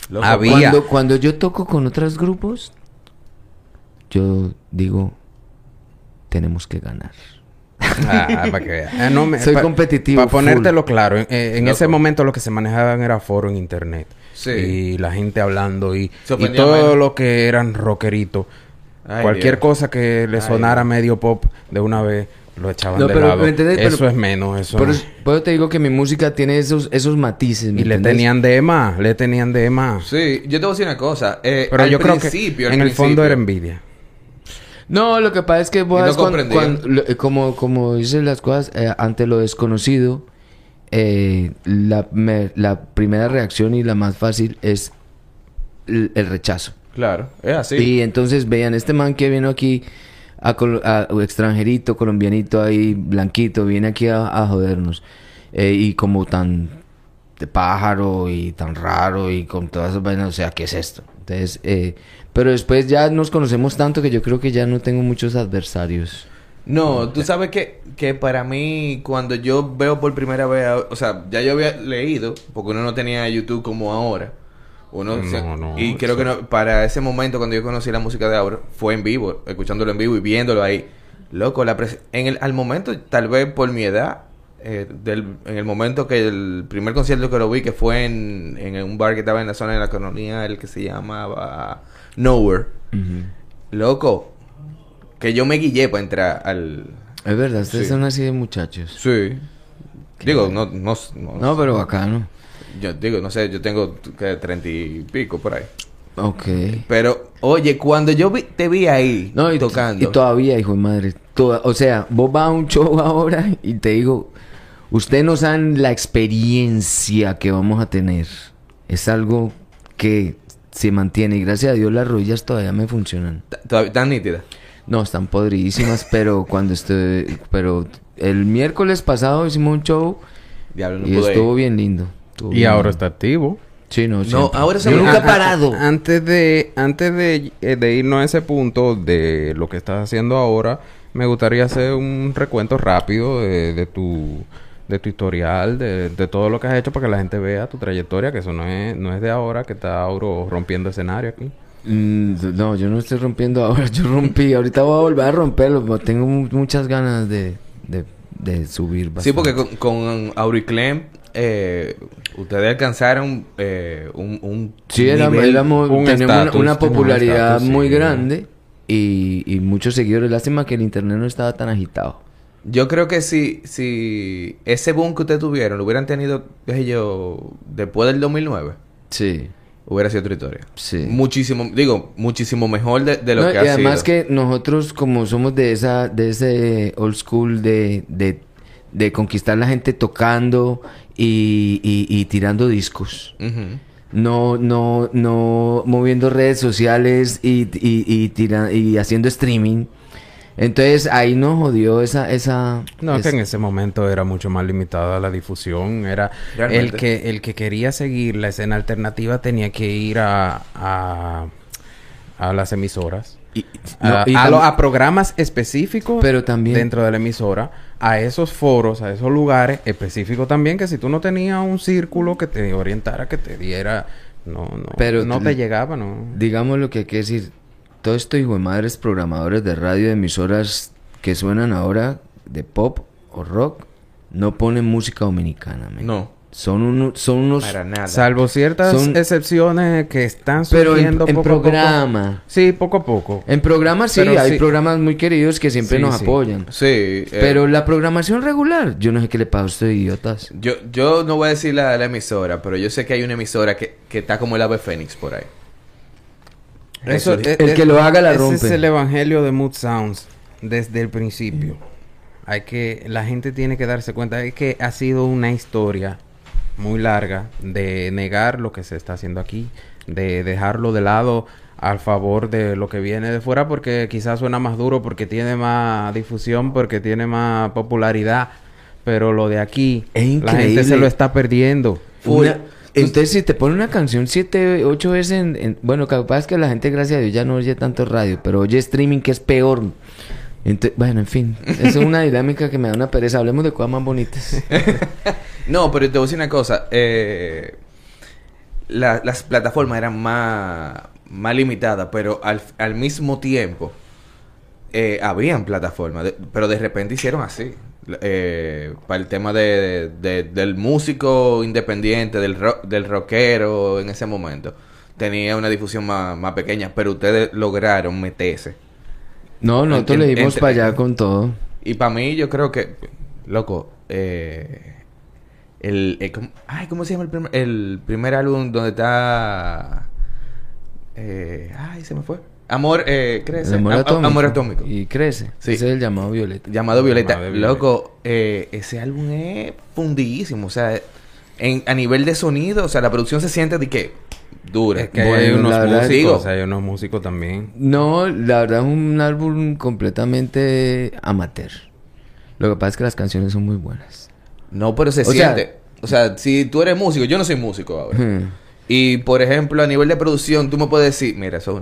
Loco, Había- Cuando, cuando yo toco con otros grupos, yo digo, tenemos que ganar. Ah, para que veas. Eh, no me- Soy pa- competitivo, Para ponértelo claro, en, eh, en ese momento lo que se manejaban era foro en internet. Sí. Y la gente hablando y, y todo lo que eran rockeritos. Ay, Cualquier Dios. cosa que le Ay, sonara Dios. medio pop de una vez lo echaban No, de pero, lado. ¿me entiendes? Eso Pero- es menos, eso eso te digo que mi música tiene esos, esos matices. ¿me Y le tenían de más, le tenían de más. Sí, yo te voy a decir una cosa. eh, Pero al yo creo que principio, en el fondo era envidia. No, lo que pasa es que vos no cuando- cuando- lo- eh, como, como dices las cosas, eh, ante lo desconocido, eh, la, me- la primera reacción y la más fácil es el, el rechazo. Claro, es así. Y entonces vean, este man que vino aquí, a, extranjerito, colombianito ahí, blanquito, viene aquí a, jodernos. Eh, y como tan de pájaro y tan raro y con todas esas vainas, o sea, ¿qué es esto? Entonces, eh, pero después ya nos conocemos tanto que yo creo que ya no tengo muchos adversarios. No, tú sabes que, que para mí, cuando yo veo por primera vez, o sea, ya yo había leído, porque uno no tenía YouTube como ahora. Uno No, se- no, y creo eso- que no, para ese momento cuando yo conocí la música de Auro fue en vivo, escuchándolo en vivo y viéndolo ahí. Loco, la pres- en el, al momento, tal vez por mi edad, eh, del, en el momento que el primer concierto que lo vi, que fue en, en un bar que estaba en la zona de la colonia, el que se llamaba Nowhere. Loco, que yo me guillé para entrar al... Es verdad, ustedes Sí. son así de muchachos. Sí. Digo, no, no, no, No, pero bacano. Yo digo, no sé, yo tengo que treinta y pico por ahí. Ok. Pero, oye, cuando yo vi- te vi ahí No, y, tocando. y todavía, hijo de madre. toda- o sea, vos vas a un show <laughs> ahora y te digo, ustedes no saben la experiencia que vamos a tener. Es algo que se mantiene y gracias a Dios las rodillas todavía me funcionan. t- todavía tan nítida. No, están podridísimas, <laughs> pero cuando estoy... Pero el miércoles pasado hicimos un show Diablo, no y estuvo ir. bien lindo. Estuvo Y bien ahora está activo. Sí, no, No, ahora se nunca he Ah, parado. Antes de, antes de, eh, de irnos a ese punto de lo que estás haciendo ahora, me gustaría hacer un recuento rápido de, de tu de tu historial, de, de todo lo que has hecho para que la gente vea tu trayectoria, que eso no es, no es de ahora, que está Auro rompiendo escenario aquí. Mm, no, yo no estoy rompiendo ahora, <laughs> yo rompí. Ahorita voy a volver a romperlo, tengo mu- muchas ganas de, de, de subir. Sí, bastante. porque con, con Auriclem, eh, ustedes alcanzaron eh, un, un Sí, nivel- éramos- un teníamos una- popularidad muy sí. grande y, y muchos seguidores. Lástima que el internet no estaba tan agitado. Yo creo que si, si ese boom que ustedes tuvieron lo hubieran tenido, qué sé yo, después del 2009, Sí. hubiera sido otra historia. Sí. Muchísimo, digo, muchísimo mejor de, de lo No, que y ha además sido. que nosotros como somos de esa de ese old school de, de, de conquistar la gente tocando y, y- y tirando discos. No, no, no moviendo redes sociales y, y, y, tira- y haciendo streaming. Entonces ahí nos jodió esa... esa No, es esa- que en ese momento era mucho más limitada la difusión. Era Realmente. el que el que quería seguir la escena alternativa tenía que ir a, a, a las emisoras. Y- a, no, y a lo- a programas específicos Pero también- dentro de la emisora, a esos foros, a esos lugares específicos también, que si tú no tenías un círculo que te orientara, que te diera, No, no. Pero no te llegaba, no. Digamos lo que hay que decir. Todo esto, hijo de madres, programadores de radio, de emisoras que suenan ahora de pop o rock, no ponen música dominicana. No, Son, uno- son unos... para nada. Salvo ciertas Son- excepciones que están Pero en, surgiendo en poco a poco. programa. Sí, poco a poco. En programas sí, Pero hay sí. programas muy queridos que siempre Sí, nos sí. apoyan. Sí, eh, Pero la programación regular, yo no sé qué le pasa a ustedes, idiotas. yo, yo no voy a decir la, la emisora, pero yo sé que hay una emisora que, que está como el ave fénix por ahí. Eso- Eso- eh, el que lo haga la ese rompe. es el evangelio de Mood Sounds desde el principio. Hay que la gente tiene que darse cuenta de que ha sido una historia muy larga de negar lo que se está haciendo aquí, de dejarlo de lado al favor de lo que viene de fuera porque quizás suena más duro porque tiene más difusión, porque tiene más popularidad, pero lo de aquí Es la gente se lo está perdiendo. Una- entonces, si te pone una canción siete, ocho veces en, en- Bueno, capaz que la gente, gracias a Dios, ya no oye tanto radio, pero oye streaming que es peor. Ente- bueno, en fin, es una <laughs> dinámica que me da una pereza. Hablemos de cosas más bonitas. <laughs> No, pero te voy a decir una cosa. eh, la- las plataformas eran más, más limitadas, pero al, al mismo tiempo eh, habían plataformas. de- pero de repente hicieron así. eh, para el tema de, de- del músico independiente, del, ro- del rockero en ese momento. Tenía una difusión más, más pequeña, pero ustedes lograron meterse. No, nosotros le dimos para allá con todo. Y para mí, yo creo que, loco, eh, el, eh, ¿cómo, ay, ¿cómo se llama el primer, el primer álbum donde está, eh, ay, se me fue, Amor, eh, crece, El amor A- a- atómico. Amor atómico, Y crece. Sí. Ese es el llamado Violeta. llamado Violeta, Llamado Violeta. loco, eh, ese álbum es fundidísimo, o sea, en, a nivel de sonido, o sea, la producción se siente de que dura, Es que Bueno, hay unos músicos, hay unos músicos también. No, la verdad es un álbum completamente amateur. Lo que pasa es que las canciones son muy buenas. No, pero se O sea- siente, o sea, si tú eres músico, yo no soy músico ahora. Hmm. Y por ejemplo, a nivel de producción, tú me puedes decir, mira, eso.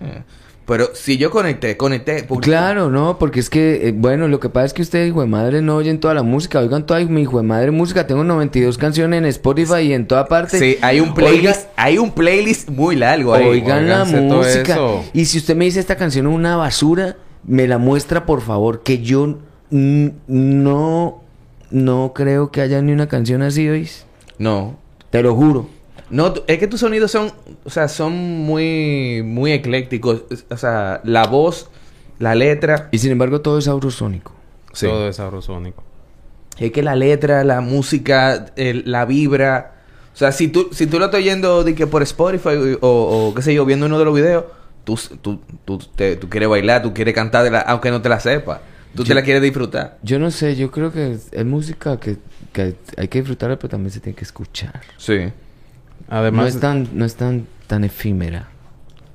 eh, Pero si yo conecté, conecté. porque- Claro, no, porque es que, eh, bueno, lo que pasa es que ustedes, hijo de madre, no oyen toda la música. Oigan toda mi hijo de madre música. Tengo 92 canciones en Spotify y en toda parte. Sí, hay un playlist, hay un playlist muy largo ahí. Oigan la música. Y si usted me dice esta canción es una basura, me la muestra, por favor, que yo no, no creo que haya ni una canción así, ¿oís? No. Te lo juro. No, es que tus sonidos son, o sea, son muy, muy eclécticos. O sea, la voz, la letra. Y sin embargo, todo es aurosónico. Sí. Todo es sabrosónico. Es que la letra, la música, el- la vibra. O sea, si tú, si tú lo estás oyendo de que por Spotify o, o qué sé yo, viendo uno de los videos, tú, tú, tú, te- tú quieres bailar, tú quieres cantar, de la- aunque no te la sepas. Tú te la quieres disfrutar. Yo no sé, yo creo que es, es música que, que hay que disfrutarla, pero también se tiene que escuchar. Sí. Además, no es tan, no es tan, tan efímera.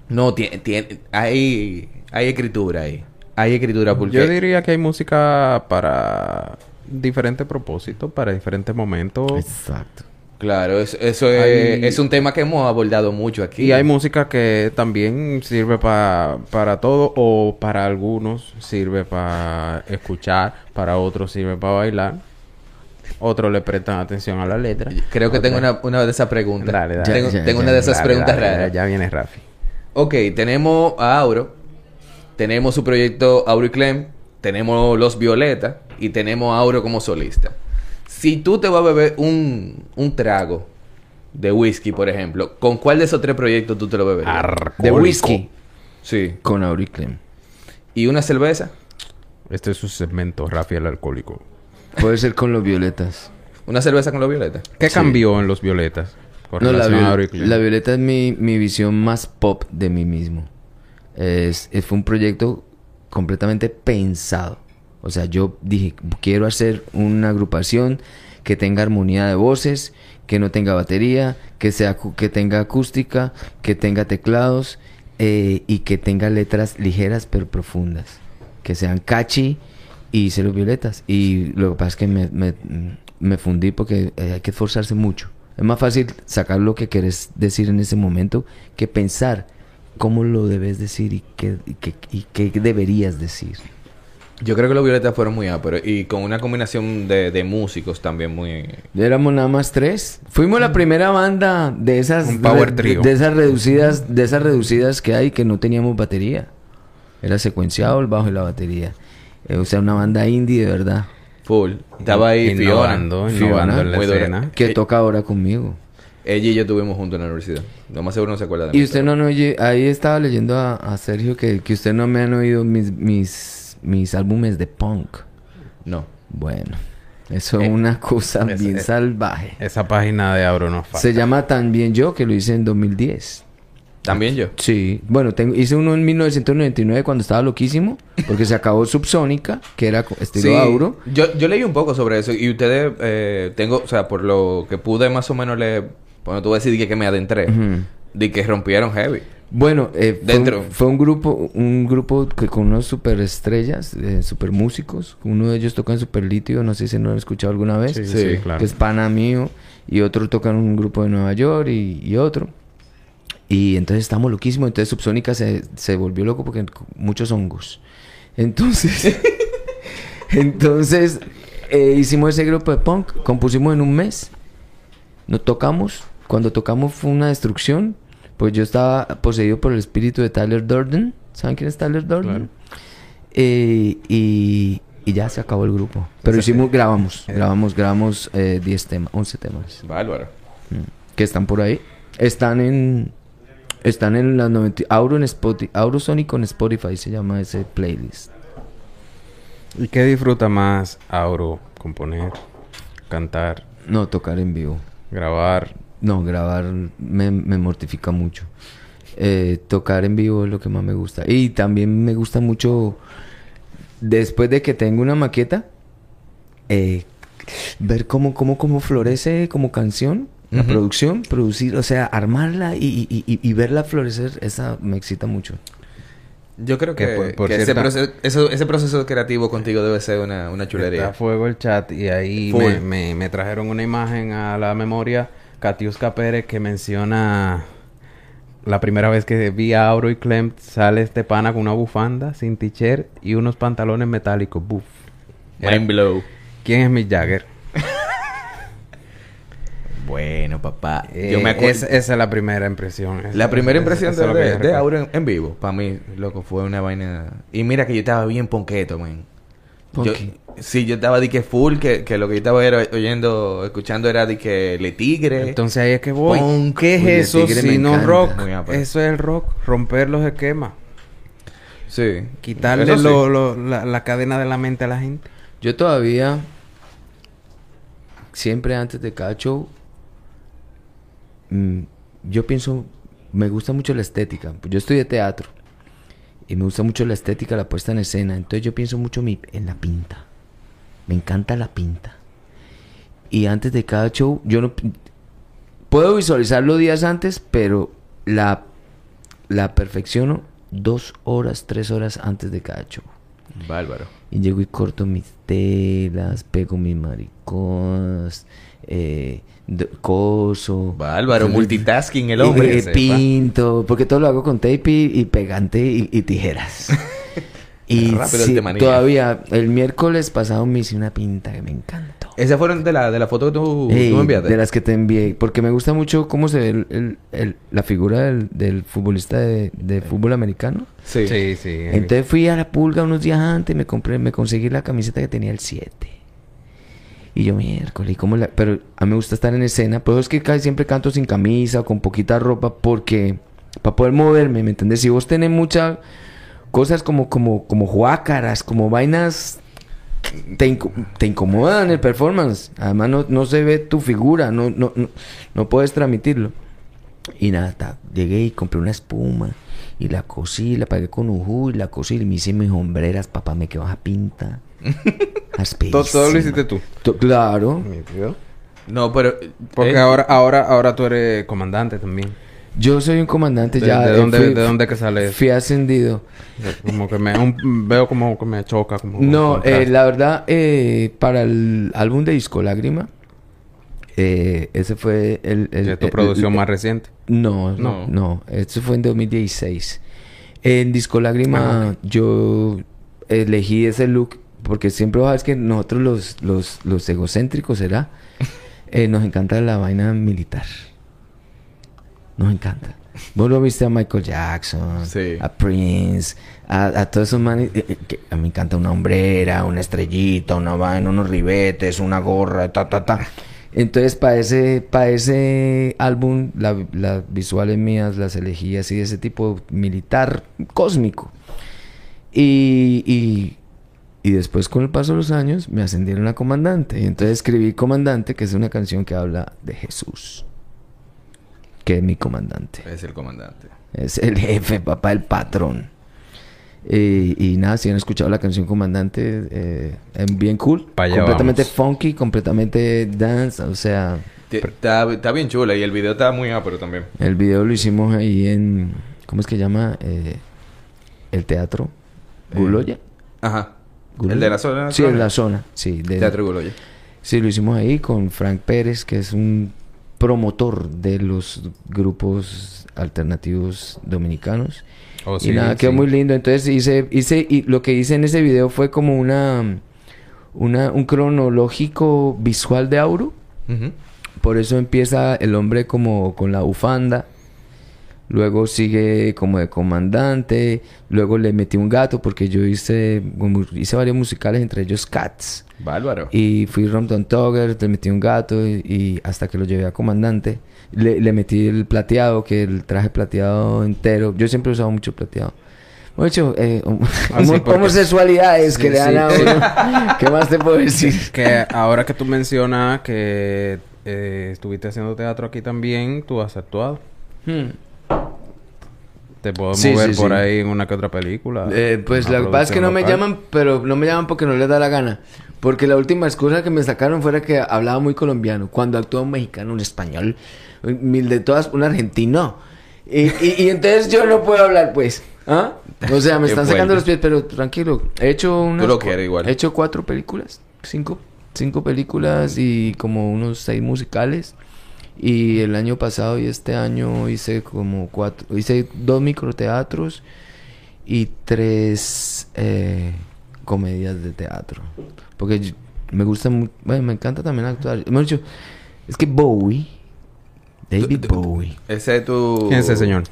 No, tiene, tiene, hay, hay escritura ahí. Hay escritura porque... yo diría que hay música para diferentes propósitos, para diferentes momentos. Exacto. Claro, eso, eso es, Hay- es un tema que hemos abordado mucho aquí. Y hay música que también sirve pa- para todo o para algunos sirve para escuchar, para otros sirve para bailar. Otros le prestan atención a la letra. Creo que tengo una, una de esas preguntas. Dale, dale. Tengo, Ya, ya, tengo ya. una de esas Dale, preguntas dale, raras. Ya viene Rafi. Ok, tenemos a Auro. Tenemos su proyecto Auro y Clem. Tenemos Los Violeta. Y tenemos a Auro como solista. Si tú te vas a beber un, un trago de whisky, por ejemplo, ¿con cuál de esos tres proyectos tú te lo beberías? De whisky. Sí. Con Auriclem. ¿Y una cerveza? Este es su segmento, Rafi el alcohólico. Puede ser con los violetas. ¿Una cerveza con los Violeta? ¿Qué Sí. cambió en los violetas? Con No, la, viol- la violeta es mi, mi visión más pop de mí mismo. Es, es- fue un proyecto completamente pensado. O sea, yo dije, quiero hacer una agrupación que tenga armonía de voces, que no tenga batería, que, sea, que tenga acústica, que tenga teclados eh, y que tenga letras ligeras pero profundas. Que sean catchy y hice los violetas. Y lo que pasa es que me, me, fundí porque eh, hay que esforzarse mucho. Es más fácil sacar lo que quieres decir en ese momento que pensar cómo lo debes decir y qué, y qué, y qué deberías decir. Yo creo que los Violetas fueron muy áperos y con una combinación de, de músicos también muy... Éramos nada más tres. Fuimos la primera banda de esas Un power re- trio. de esas reducidas, de esas reducidas que hay que no teníamos batería. Era secuenciado el bajo y la batería. Eh, o sea, una banda indie de verdad. Full. Estaba ahí innovando, Fiona. innovando en la muy dura. escena. Que Eh, toca ahora conmigo. Ella y yo estuvimos juntos en la universidad. Lo más seguro no se acuerda de mí. Y usted pero- no, no oye, ahí estaba leyendo a, a Sergio que, que usted no me han oído mis, mis, mis álbumes de punk. No. Bueno, eso es Eh, una cosa bien es- salvaje. Esa página de Auro nos falta. Se llama También Yo, que lo hice en 2010. También yo. Sí, bueno, tengo, hice uno en 1999 cuando estaba loquísimo, porque se acabó Subsónica, que era estilo Sí, Auro. Yo, yo leí un poco sobre eso y ustedes, eh, tengo, o sea, por lo que pude más o menos le, bueno, tú decir que, que me adentré, de que rompieron heavy. Bueno, eh, fue, Dentro. un, fue un grupo, un grupo que con unos super estrellas, eh, super músicos. Uno de ellos toca en Super Litio, no sé si no lo han escuchado alguna vez. Sí, Sí, sí, claro. que es pana mío, y otro toca en un grupo de Nueva York y, y otro. Y entonces estamos loquísimos, entonces Subsónica se, se volvió loco porque muchos hongos. Entonces, <laughs> entonces eh, hicimos ese grupo de punk, compusimos en un mes, nos tocamos, cuando tocamos fue una destrucción, pues yo estaba poseído por el espíritu de Tyler Durden, ¿saben quién es Tyler Durden? Claro. Eh, y, y ya se acabó el grupo. Pero hicimos, grabamos, eh. grabamos, grabamos eh, 10 temas, 11 temas. Bárbaro. mm, Que están por ahí. Están en, están en las 90, Auro en Spotify, Aurosonic en Spotify se llama ese playlist. ¿Y qué disfruta más Auro? Componer, cantar, No, tocar en vivo. grabar. No, grabar me, me mortifica mucho. Eh, tocar en vivo es lo que más me gusta. Y también me gusta mucho, después de que tengo una maqueta, eh, ver cómo, cómo, cómo florece como canción, la producción, producir, o sea, armarla y, y- y- y verla florecer, esa me excita mucho. Yo creo que, Que por- por que ese, proceso, eso- ese proceso creativo contigo debe ser una, una Está chulería. a fuego el chat y ahí me, me- me trajeron una imagen a la memoria. Katiuska Pérez que menciona la primera vez que vi a Auro y Clem sale este pana con una bufanda sin t-shirt y unos pantalones metálicos. Buf. Mind blow. ¿Quién es Mick Jagger? <laughs> Bueno, papá. Eh, yo me acuerdo. es- esa es la primera impresión. La primera esa- impresión de, es lo que de, de. Auro en, en vivo, para mí, loco, fue una vaina. Y mira que yo estaba bien ponqueto, man. ¿Por Yo, qué? Sí, yo estaba de que full, que, que lo que yo estaba era oyendo, escuchando era de que Le Tigre. Entonces ahí es que voy. Punk. ¿Qué es Uy, eso si no rock? Eso es el rock. Romper los esquemas. sí. Quitarle sí. lo- lo- la, la cadena de la mente a la gente. Yo todavía, siempre antes de cada show, mm, yo pienso, me gusta mucho la estética. Yo estudié teatro y me gusta mucho la estética, la puesta en escena. Entonces yo pienso mucho mi- en la pinta. Me encanta la pinta. Y antes de cada show, yo no... Puedo visualizarlo días antes, pero la, la perfecciono dos horas, tres horas antes de cada show. Bárbaro. Y llego y corto mis telas, pego mis mariconas, eh, coso. Bárbaro, multitasking el hombre. sepa. pinto, porque todo lo hago con tape y, y pegante y, y tijeras. <laughs> y Rápido sí, todavía, el miércoles pasado me hice una pinta que me encantó. Esas fueron de la, de la foto que tú, Ey, tú me enviaste. de las que te envié, porque me gusta mucho cómo se ve el- el- el- la figura del, del futbolista de, de fútbol americano. Sí. Sí, sí. Entonces fui a la pulga unos días antes, me compré, me conseguí la camiseta que tenía el 7. Y yo, miércoles, ¿y cómo la...? Pero a mí me gusta estar en escena, pero es que casi siempre canto sin camisa o con poquita ropa porque... Para poder moverme, ¿me entiendes? Si vos tenés muchas cosas como, como, como juácaras, como vainas... Te, inco- te incomodan el performance. Además no, no se ve tu figura, no, no, no, no puedes transmitirlo. Y nada, ta, llegué y compré una espuma y la cosí, la pagué con ujú y la cosí y me hice mis hombreras, papá, me quedó a pinta. <laughs> todo, todo lo hiciste tú. To- Claro. No, pero... Porque eh, ahora, ahora, ahora tú eres comandante también. Yo soy un comandante ¿De, ya. de eh, dónde, fui- ¿De dónde que sale eso? Fui ascendido. Como que me... un- veo como que me choca. Como No, eh, la verdad, eh, para el álbum de Disco Lágrima, eh, ese fue el... el- ¿De tu el- producción el- más reciente? No, No. no, no. Eso fue en 2016. En Disco Lágrima, Ah, yo elegí ese look porque siempre sabes que nosotros los, los, los egocéntricos, ¿será? <laughs> Eh, nos encanta la vaina militar. Nos encanta. Vos lo viste a Michael Jackson, Sí. a Prince, a, a todos esos manes. eh, eh, que a mí me encanta una hombrera, una estrellita, una vaina, unos ribetes, una gorra, ta, ta, ta. Entonces, para ese, para ese álbum, la- las visuales mías las elegí así de ese tipo militar cósmico. Y, y, y después, con el paso de los años, me ascendieron a comandante. Y entonces escribí Comandante, que es una canción que habla de Jesús, que es mi comandante. Es el comandante. Es el jefe, papá, el patrón. Y nada, si han escuchado la canción Comandante, eh, es bien cool. Completamente vamos. funky, completamente dance. O sea, Está, está bien chula y el video está muy ápero también. el video lo hicimos ahí en. ¿Cómo es que llama? Eh, el teatro. Eh, Guloya. Ajá. Guloya. ¿El de la zona? Sí, en la zona. Sí, de- Teatro Guloya. Sí, lo hicimos ahí con Frank Pérez, que es un promotor de los grupos alternativos dominicanos. Oh, y sí, nada, quedó muy lindo. Entonces hice, hice, y lo que hice en ese video fue como una, una un cronológico visual de Auro. Por eso empieza el hombre como con la bufanda. Luego sigue como de comandante. Luego le metí un gato porque yo hice, hice varios musicales, entre ellos Cats. Bárbaro. Y fui Rompton Togger, le metí un gato y, y hasta que lo llevé a comandante. Le, le metí el plateado, que el traje plateado entero. Yo siempre he usado mucho plateado. Hecho, eh, hom- Ah, <laughs> homosexualidades que Sí, le dan a uno. <laughs> ¿Qué más te puedo decir? Que ahora que tú mencionas que eh, estuviste haciendo teatro aquí también, tú has actuado. Hmm. Te puedo Sí, mover sí, por sí. ahí en una que otra película. Eh, pues que pasa es que no me llaman, pero no me llaman porque no les da la gana. Porque la última excusa que me sacaron fuera que hablaba muy colombiano. Cuando actúa un mexicano, un español, mil de todas, un argentino. Y, y- y entonces yo no puedo hablar, pues. ¿Ah? O sea, me <laughs> están sacando los pies, pero tranquilo. He hecho unas... lo quieres igual. He hecho cuatro películas. Cinco. Cinco películas y como unos seis musicales. Y el año pasado y este año hice como cuatro... Hice dos microteatros y tres eh, comedias de teatro. Porque yo- me gusta mu- bueno, me encanta también actuar. Hemos dicho, es que Bowie, David Bowie, Ese es tu... ¿Quién es ese señor?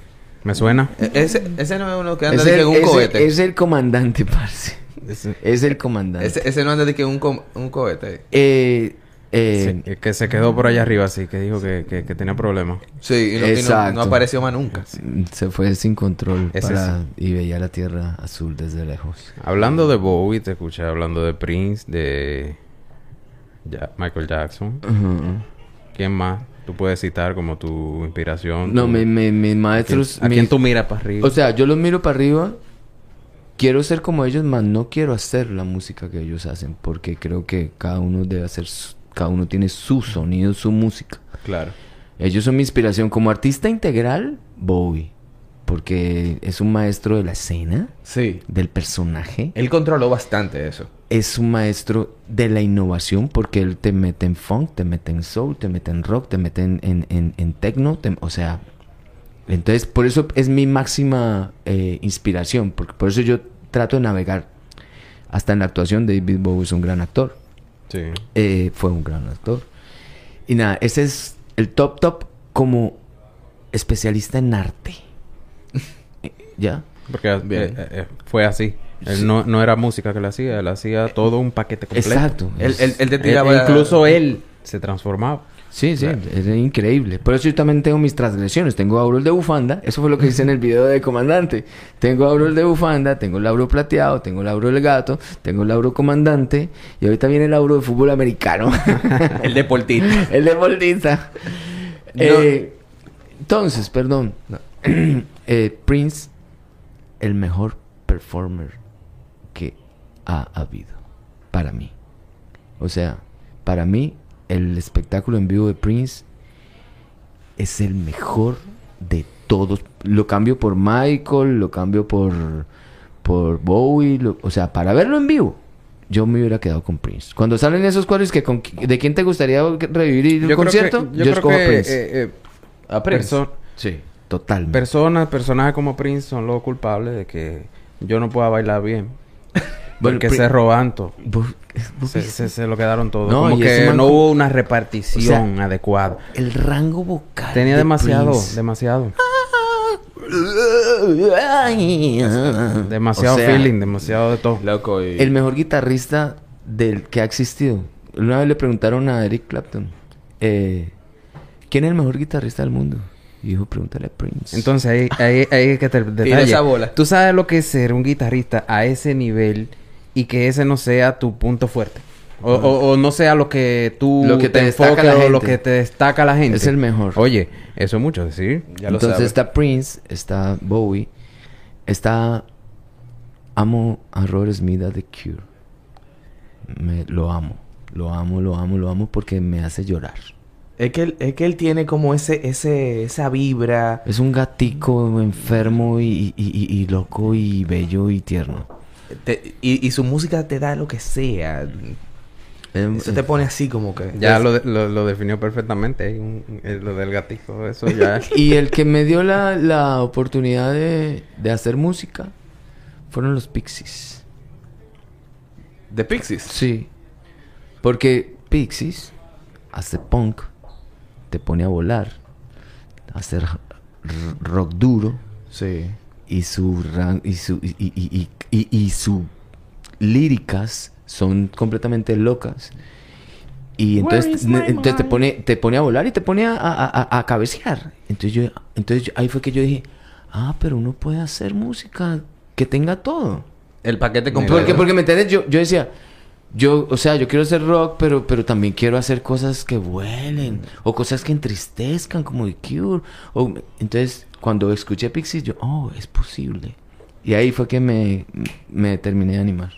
¿Me suena? E- Ese, ese no es uno que anda es de el, que un cohete. es el comandante, <laughs> parce. Ese- Es el comandante. Ese, ese no anda de que un, com- un cohete. Eh, eh, Sí, que se quedó por allá arriba, así que dijo que, que, que tenía problemas. Sí, y no, y no- Exacto. no apareció más nunca. Se fue sin control para, y veía la tierra azul desde lejos. Hablando de Bowie, te escuché hablando de Prince, de Ja- Michael Jackson. ¿Quién más tú puedes citar como tu inspiración? No, tu- mi- mi- mis ¿A quién, maestros... a mi- quién tú miras para arriba? O sea, yo los miro para arriba. Quiero ser como ellos, mas no quiero hacer la música que ellos hacen. Porque creo que cada uno debe hacer... su- Cada uno tiene su sonido, su música. Claro. Ellos son mi inspiración. Como artista integral, Bowie. Porque es un maestro de la escena, Sí. del personaje. Él controló bastante eso. es un maestro de la innovación porque él te mete en funk, te mete en soul, te mete en rock, te mete en, en, en, en techno, te- o sea, entonces por eso es mi máxima eh, inspiración, porque por eso yo trato de navegar. Hasta en la actuación David Bowie es un gran actor, Sí. eh, fue un gran actor. Y nada, ese es el top top como especialista en arte. <laughs> ¿Ya? Porque eh, eh, fue así. Él no, no era música que le hacía, él hacía todo un paquete completo. Exacto. Él, él, él te tiraba... incluso él se transformaba. Sí, sí, Claro. es increíble. Por eso yo también tengo mis transgresiones. Tengo aurol de bufanda. Eso fue lo que hice en el video de comandante. Tengo aurol de bufanda, tengo el auro plateado, tengo el auro del gato, tengo el auro comandante. Y ahorita viene el auro de fútbol americano. <laughs> El deportista. <laughs> el deportista. No. Eh, entonces, perdón. <clears throat> Eh, Prince, el mejor performer que ha habido. Para mí. O sea, para mí, el espectáculo en vivo de Prince es el mejor de todos. Lo cambio por Michael, lo cambio por, por Bowie. lo- o sea, para verlo en vivo, yo me hubiera quedado con Prince. Cuando salen esos cuadros que con, ¿de quién te gustaría revivir el concierto? yo creo escojo que, a Prince. eh, eh, A Prince. perso- sí, totalmente. personas, personajes como Prince son los culpables de que yo no pueda bailar bien. <laughs> Bueno, Porque se roban todo. Se, se- se lo quedaron todo. No, Como que man no hubo una repartición adecuada. El rango vocal. Tenía de demasiado, Prince. demasiado. Demasiado O sea, feeling, demasiado de todo. Loco, y... El mejor guitarrista del que ha existido. Una vez le preguntaron a Eric Clapton, eh, ¿quién es el mejor guitarrista del mundo? Y dijo, pregúntale a Prince. Entonces ahí, ahí, ahí hay que te <laughs> detalle. esa bola. Tú sabes lo que es ser un guitarrista a ese nivel y que ese no sea tu punto fuerte. O, o- o no sea lo que tú Lo que te destaca enfoques la o lo gente. que te destaca la gente. Es el mejor. Oye, eso es mucho decir. Ya lo Entonces está Prince, está Bowie, está... Amo a Robert Smith de The Cure. Me, lo amo, lo amo, lo amo, lo amo porque me hace llorar. Es que, él, es que él tiene como ese, ese, esa vibra. Es un gatico enfermo y, y- y- y loco y bello y tierno. Te- y, y su música te da lo que sea. Em, Eso te pone así como que... Ya es- lo, de- lo, lo definió perfectamente. un- eh, lo del gatito, eso ya. <laughs> Y el que me dio la, la oportunidad de, de hacer música fueron los Pixies. The Pixies. Sí. Porque Pixies hace punk, te pone a volar, hace r- rock duro Sí. y su ran- y su y, y, y, y- y su líricas son completamente locas. Y entonces, entonces te pone te pone a volar y te pone a, a, a- a cabecear. Entonces yo entonces yo- ahí fue que yo dije, "Ah, pero uno puede hacer música que tenga todo." El paquete completo. Porque, porque me entiendes, yo, yo decía, yo, o sea, yo quiero hacer rock, pero, pero también quiero hacer cosas que vuelen, o cosas que entristezcan, como The Cure. O, entonces, cuando escuché Pixies, yo, oh, es posible. Y ahí fue que me, me terminé de animar.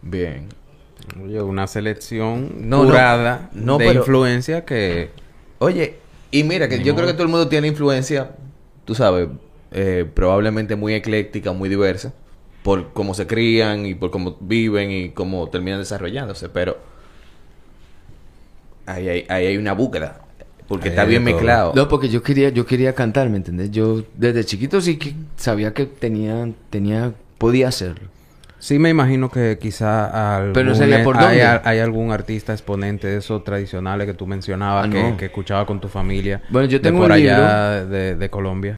Bien. Oye, una selección No, no. curada No, de pero- influencia que... Oye, y mira, que Ni yo modo. creo que todo el mundo tiene influencia, tú sabes, eh, probablemente muy ecléctica, muy diversa, por cómo se crían y por cómo viven y cómo terminan desarrollándose, pero ahí hay, ahí hay una búsqueda, porque está bien de todo. mezclado. No, porque yo quería, yo quería cantar, ¿me entiendes? Yo desde chiquito sí que sabía que tenía, tenía, podía hacerlo. Sí me imagino que quizá algún- Pero no sabía por hay, dónde. hay algún artista exponente de esos tradicionales que tú mencionabas Ah, que, no. que escuchaba con tu familia Bueno, yo de tengo por un allá de, de Colombia.